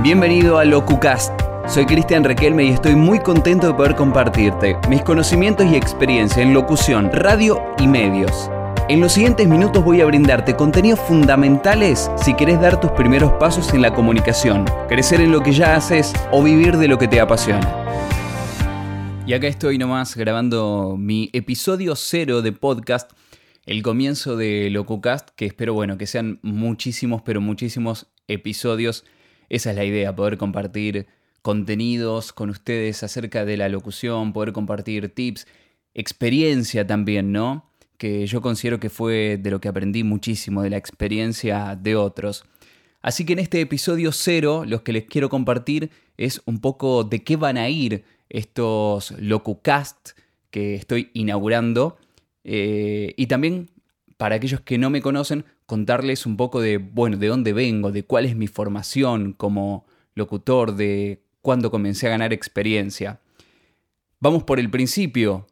Bienvenido a LocuCast. Soy Cristian Requelme y estoy muy contento de poder compartirte mis conocimientos y experiencia en locución, radio y medios. En los siguientes minutos voy a brindarte contenidos fundamentales si querés dar tus primeros pasos en la comunicación, crecer en lo que ya haces o vivir de lo que te apasiona. Y acá estoy nomás grabando mi episodio cero de podcast, el comienzo de LocuCast, que espero bueno que sean muchísimos, pero muchísimos episodios. Esa es la idea, poder compartir contenidos con ustedes acerca de la locución, poder compartir tips, experiencia también, ¿no? Que yo considero que fue de lo que aprendí muchísimo, de la experiencia de otros. Así que en este episodio cero, lo que les quiero compartir es un poco de qué van a ir estos LocuCast que estoy inaugurando. Eh, y también, para aquellos que no me conocen, contarles un poco de, bueno, de dónde vengo, de cuál es mi formación como locutor, de cuando comencé a ganar experiencia. Vamos por el principio.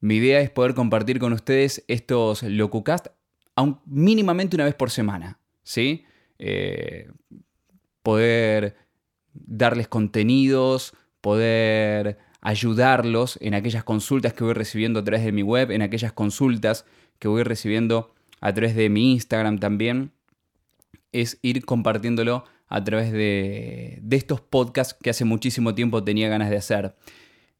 Mi idea es poder compartir con ustedes estos LocuCast mínimamente una vez por semana. ¿sí? Eh, poder darles contenidos, poder ayudarlos en aquellas consultas que voy recibiendo a través de mi web, en aquellas consultas que voy recibiendo a través de mi Instagram también, es ir compartiéndolo a través de, estos podcasts que hace muchísimo tiempo tenía ganas de hacer.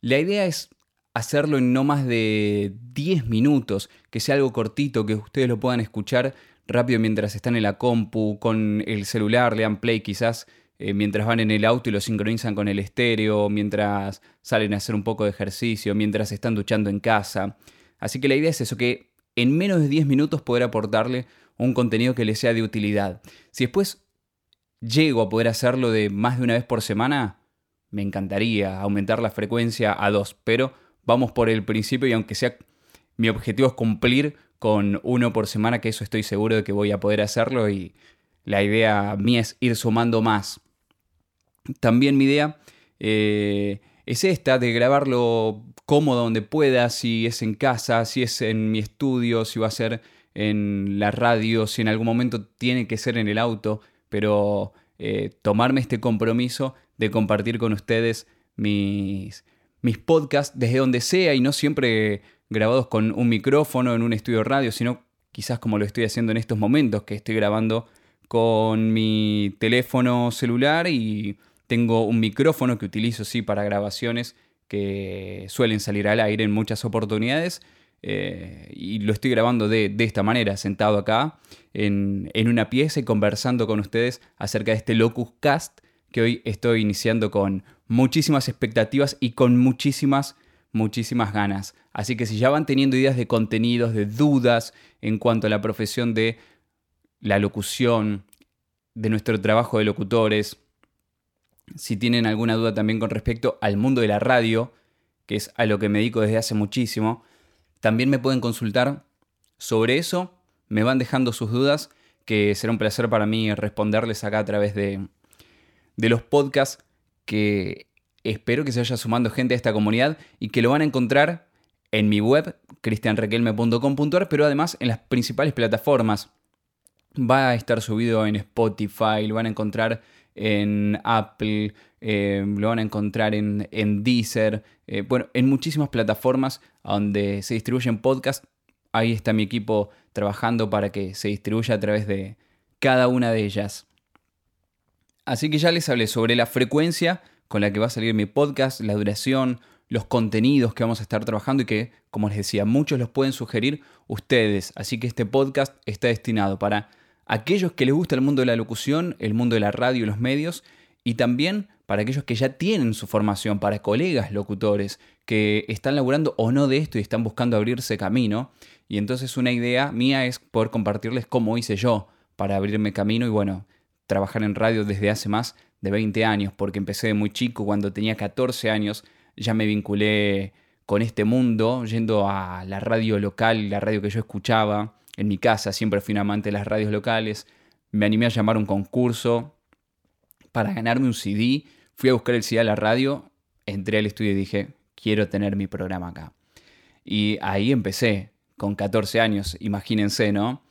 La idea es hacerlo en no más de 10 minutos, que sea algo cortito, que ustedes lo puedan escuchar rápido mientras están en la compu, con el celular, lean play quizás eh, mientras van en el auto y lo sincronizan con el estéreo, mientras salen a hacer un poco de ejercicio, mientras están duchando en casa. Así que la idea es eso, que en menos de 10 minutos poder aportarle un contenido que les sea de utilidad. Si después llego a poder hacerlo de más de una vez por semana, me encantaría aumentar la frecuencia a dos, pero vamos por el principio y aunque sea mi objetivo es cumplir con uno por semana, que eso estoy seguro de que voy a poder hacerlo y la idea mía es ir sumando más. También mi idea eh, es esta, de grabarlo cómodo donde pueda, si es en casa, si es en mi estudio, si va a ser en la radio, si en algún momento tiene que ser en el auto pero eh, tomarme este compromiso de compartir con ustedes mis, mis podcasts desde donde sea y no siempre grabados con un micrófono en un estudio radio, sino quizás como lo estoy haciendo en estos momentos, que estoy grabando con mi teléfono celular y tengo un micrófono que utilizo sí para grabaciones que suelen salir al aire en muchas oportunidades eh, y lo estoy grabando de, esta manera, sentado acá en, una pieza y conversando con ustedes acerca de este Locus Cast que hoy estoy iniciando con muchísimas expectativas y con muchísimas, muchísimas ganas. Así que si ya van teniendo ideas de contenidos, de dudas en cuanto a la profesión de la locución, de nuestro trabajo de locutores, si tienen alguna duda también con respecto al mundo de la radio, que es a lo que me dedico desde hace muchísimo, también me pueden consultar sobre eso, me van dejando sus dudas, que será un placer para mí responderles acá a través de, de los podcasts que espero que se vaya sumando gente a esta comunidad y que lo van a encontrar en mi web, cristianrequelme.com.ar, pero además en las principales plataformas. Va a estar subido en Spotify, lo van a encontrar en Apple, eh, lo van a encontrar en, en Deezer, eh, bueno, en muchísimas plataformas donde se distribuyen podcasts. Ahí está mi equipo trabajando para que se distribuya a través de cada una de ellas. Así que ya les hablé sobre la frecuencia con la que va a salir mi podcast, la duración, los contenidos que vamos a estar trabajando y que, como les decía, muchos los pueden sugerir ustedes. Así que este podcast está destinado para aquellos que les gusta el mundo de la locución, el mundo de la radio y los medios, y también para aquellos que ya tienen su formación, para colegas locutores que están laburando o no de esto y están buscando abrirse camino. Y entonces una idea mía es poder compartirles cómo hice yo para abrirme camino y bueno, trabajar en radio desde hace más de 20 años, porque empecé de muy chico, cuando tenía 14 años ya me vinculé con este mundo, yendo a la radio local, la radio que yo escuchaba, en mi casa, siempre fui un amante de las radios locales, me animé a llamar un concurso para ganarme un CD, fui a buscar el CD a la radio, entré al estudio y dije, quiero tener mi programa acá. Y ahí empecé, con 14 años, imagínense, ¿no?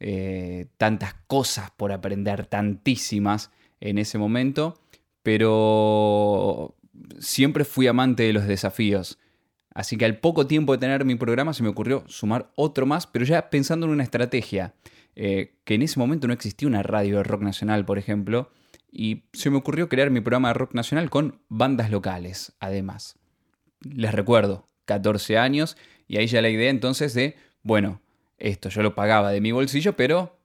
Eh, tantas cosas por aprender, tantísimas en ese momento, pero siempre fui amante de los desafíos. Así que al poco tiempo de tener mi programa se me ocurrió sumar otro más, pero ya pensando en una estrategia, eh, que en ese momento no existía una radio de rock nacional, por ejemplo, y se me ocurrió crear mi programa de rock nacional con bandas locales, además. Les recuerdo, 14 años, y ahí ya la idea entonces de, bueno, esto yo lo pagaba de mi bolsillo, pero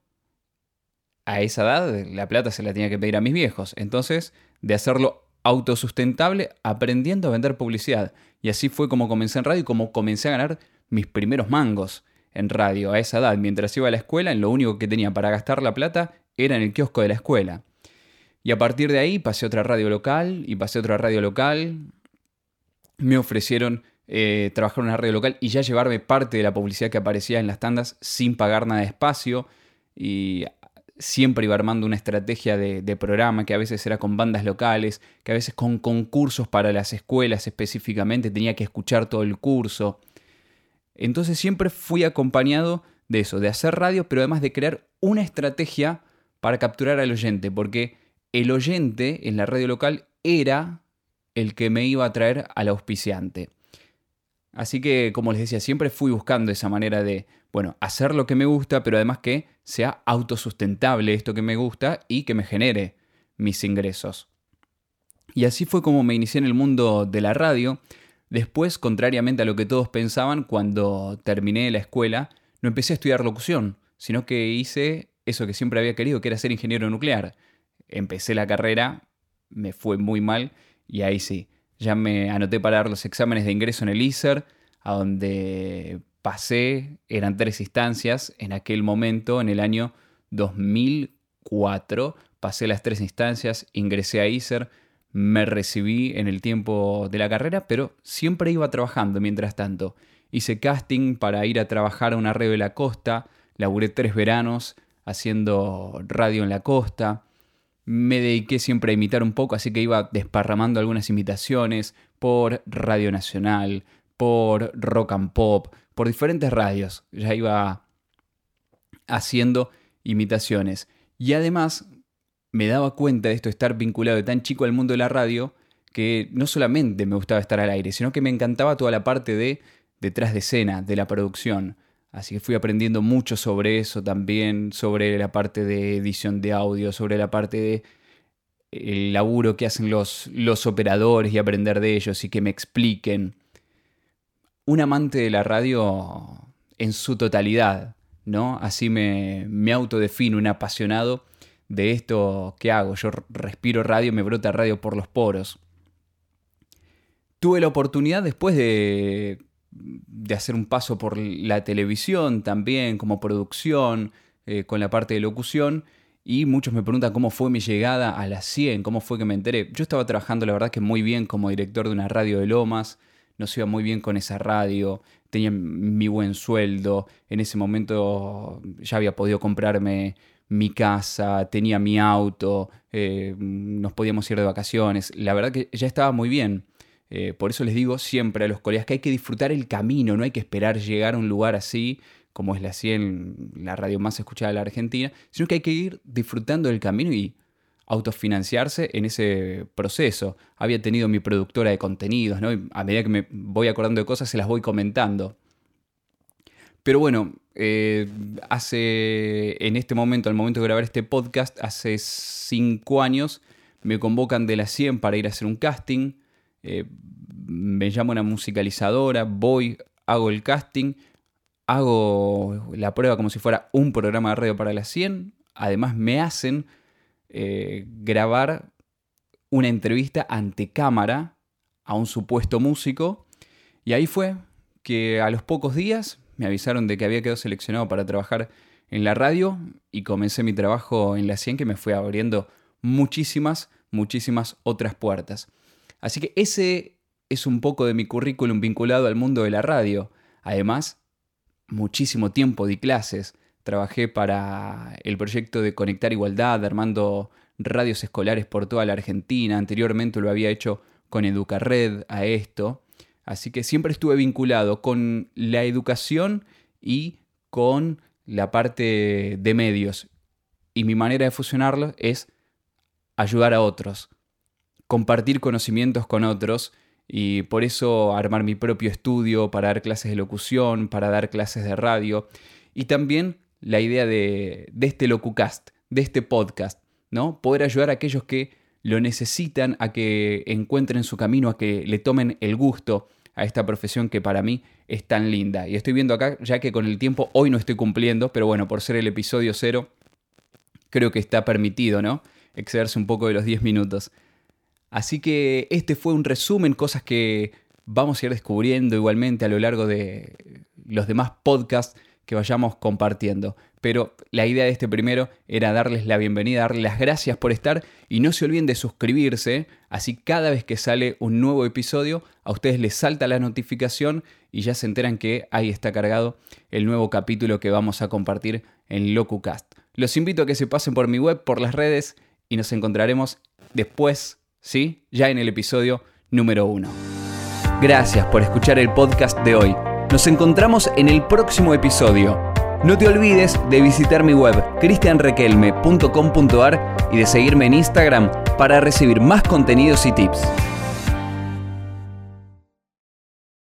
a esa edad la plata se la tenía que pedir a mis viejos. Entonces, de hacerlo autosustentable, aprendiendo a vender publicidad. Y así fue como comencé en radio y como comencé a ganar mis primeros mangos en radio a esa edad. Mientras iba a la escuela, lo único que tenía para gastar la plata era en el kiosco de la escuela. Y a partir de ahí pasé otra radio local y pasé a otra radio local. Me ofrecieron eh, trabajar en una radio local y ya llevarme parte de la publicidad que aparecía en las tandas sin pagar nada de espacio. Y siempre iba armando una estrategia de, programa que a veces era con bandas locales, que a veces con concursos para las escuelas específicamente, tenía que escuchar todo el curso. Entonces siempre fui acompañado de eso, de hacer radio, pero además de crear una estrategia para capturar al oyente, porque el oyente en la radio local era el que me iba a traer al auspiciante. Así que, como les decía, siempre fui buscando esa manera de, bueno, hacer lo que me gusta, pero además que sea autosustentable esto que me gusta y que me genere mis ingresos. Y así fue como me inicié en el mundo de la radio. Después, contrariamente a lo que todos pensaban, cuando terminé la escuela, no empecé a estudiar locución, sino que hice eso que siempre había querido, que era ser ingeniero nuclear. Empecé la carrera, me fue muy mal y ahí sí, ya me anoté para dar los exámenes de ingreso en el ISER, a donde pasé, eran tres instancias, en aquel momento, en el año 2004, pasé las tres instancias, ingresé a ISER, me recibí en el tiempo de la carrera, pero siempre iba trabajando mientras tanto. Hice casting para ir a trabajar a una radio de la costa, laburé tres veranos haciendo radio en la costa, me dediqué siempre a imitar un poco, así que iba desparramando algunas imitaciones por Radio Nacional, por Rock and Pop, por diferentes radios. Ya iba haciendo imitaciones. Y además me daba cuenta de esto, estar vinculado de tan chico al mundo de la radio, que no solamente me gustaba estar al aire, sino que me encantaba toda la parte de detrás de escena, de la producción. Así que fui aprendiendo mucho sobre eso también, sobre la parte de edición de audio, sobre la parte de el laburo que hacen los, los operadores y aprender de ellos y que me expliquen un amante de la radio en su totalidad, ¿no? Así me, me autodefino, un apasionado de esto que hago. Yo respiro radio, me brota radio por los poros. Tuve la oportunidad después de, de hacer un paso por la televisión también, como producción, eh, con la parte de locución, y muchos me preguntan cómo fue mi llegada a las 100, cómo fue que me enteré. Yo estaba trabajando, la verdad, que muy bien como director de una radio de Lomas, nos iba muy bien con esa radio, tenía mi buen sueldo, en ese momento ya había podido comprarme mi casa, tenía mi auto, eh, nos podíamos ir de vacaciones, la verdad que ya estaba muy bien. Eh, por eso les digo siempre a los colegas que hay que disfrutar el camino, no hay que esperar llegar a un lugar así, como es la 100, la radio más escuchada de la Argentina, sino que hay que ir disfrutando del camino y autofinanciarse en ese proceso. Había tenido mi productora de contenidos, ¿no? a medida que me voy acordando de cosas, se las voy comentando. Pero bueno, eh, hace, en este momento, al momento de grabar este podcast, hace cinco años, me convocan de la 100 para ir a hacer un casting. Eh, me llama una musicalizadora, voy, hago el casting, hago la prueba como si fuera un programa de radio para la 100. Además me hacen eh, grabar una entrevista ante cámara a un supuesto músico. Y ahí fue que a los pocos días me avisaron de que había quedado seleccionado para trabajar en la radio y comencé mi trabajo en la 100 que me fue abriendo muchísimas, muchísimas otras puertas. Así que ese es un poco de mi currículum vinculado al mundo de la radio. Además, muchísimo tiempo di clases, Trabajé para el proyecto de Conectar Igualdad, armando radios escolares por toda la Argentina. Anteriormente lo había hecho con Educarred a esto. Así que siempre estuve vinculado con la educación y con la parte de medios. Y mi manera de fusionarlo es ayudar a otros. Compartir conocimientos con otros y por eso armar mi propio estudio para dar clases de locución, para dar clases de radio y también la idea de, de este LocuCast, de este podcast, ¿no? Poder ayudar a aquellos que lo necesitan, a que encuentren su camino, a que le tomen el gusto a esta profesión que para mí es tan linda. Y estoy viendo acá, ya que con el tiempo hoy no estoy cumpliendo, pero bueno, por ser el episodio cero, creo que está permitido, ¿no? Excederse un poco de los 10 minutos. Así que este fue un resumen, cosas que vamos a ir descubriendo igualmente a lo largo de los demás podcasts que vayamos compartiendo. Pero la idea de este primero era darles la bienvenida, darles las gracias por estar y no se olviden de suscribirse, así cada vez que sale un nuevo episodio a ustedes les salta la notificación y ya se enteran que ahí está cargado el nuevo capítulo que vamos a compartir en LocuCast. Los invito a que se pasen por mi web, por las redes y nos encontraremos después, ¿sí? Ya en el episodio número uno. Gracias por escuchar el podcast de hoy. Nos encontramos en el próximo episodio. No te olvides de visitar mi web cristianrequelme.com.ar y de seguirme en Instagram para recibir más contenidos y tips.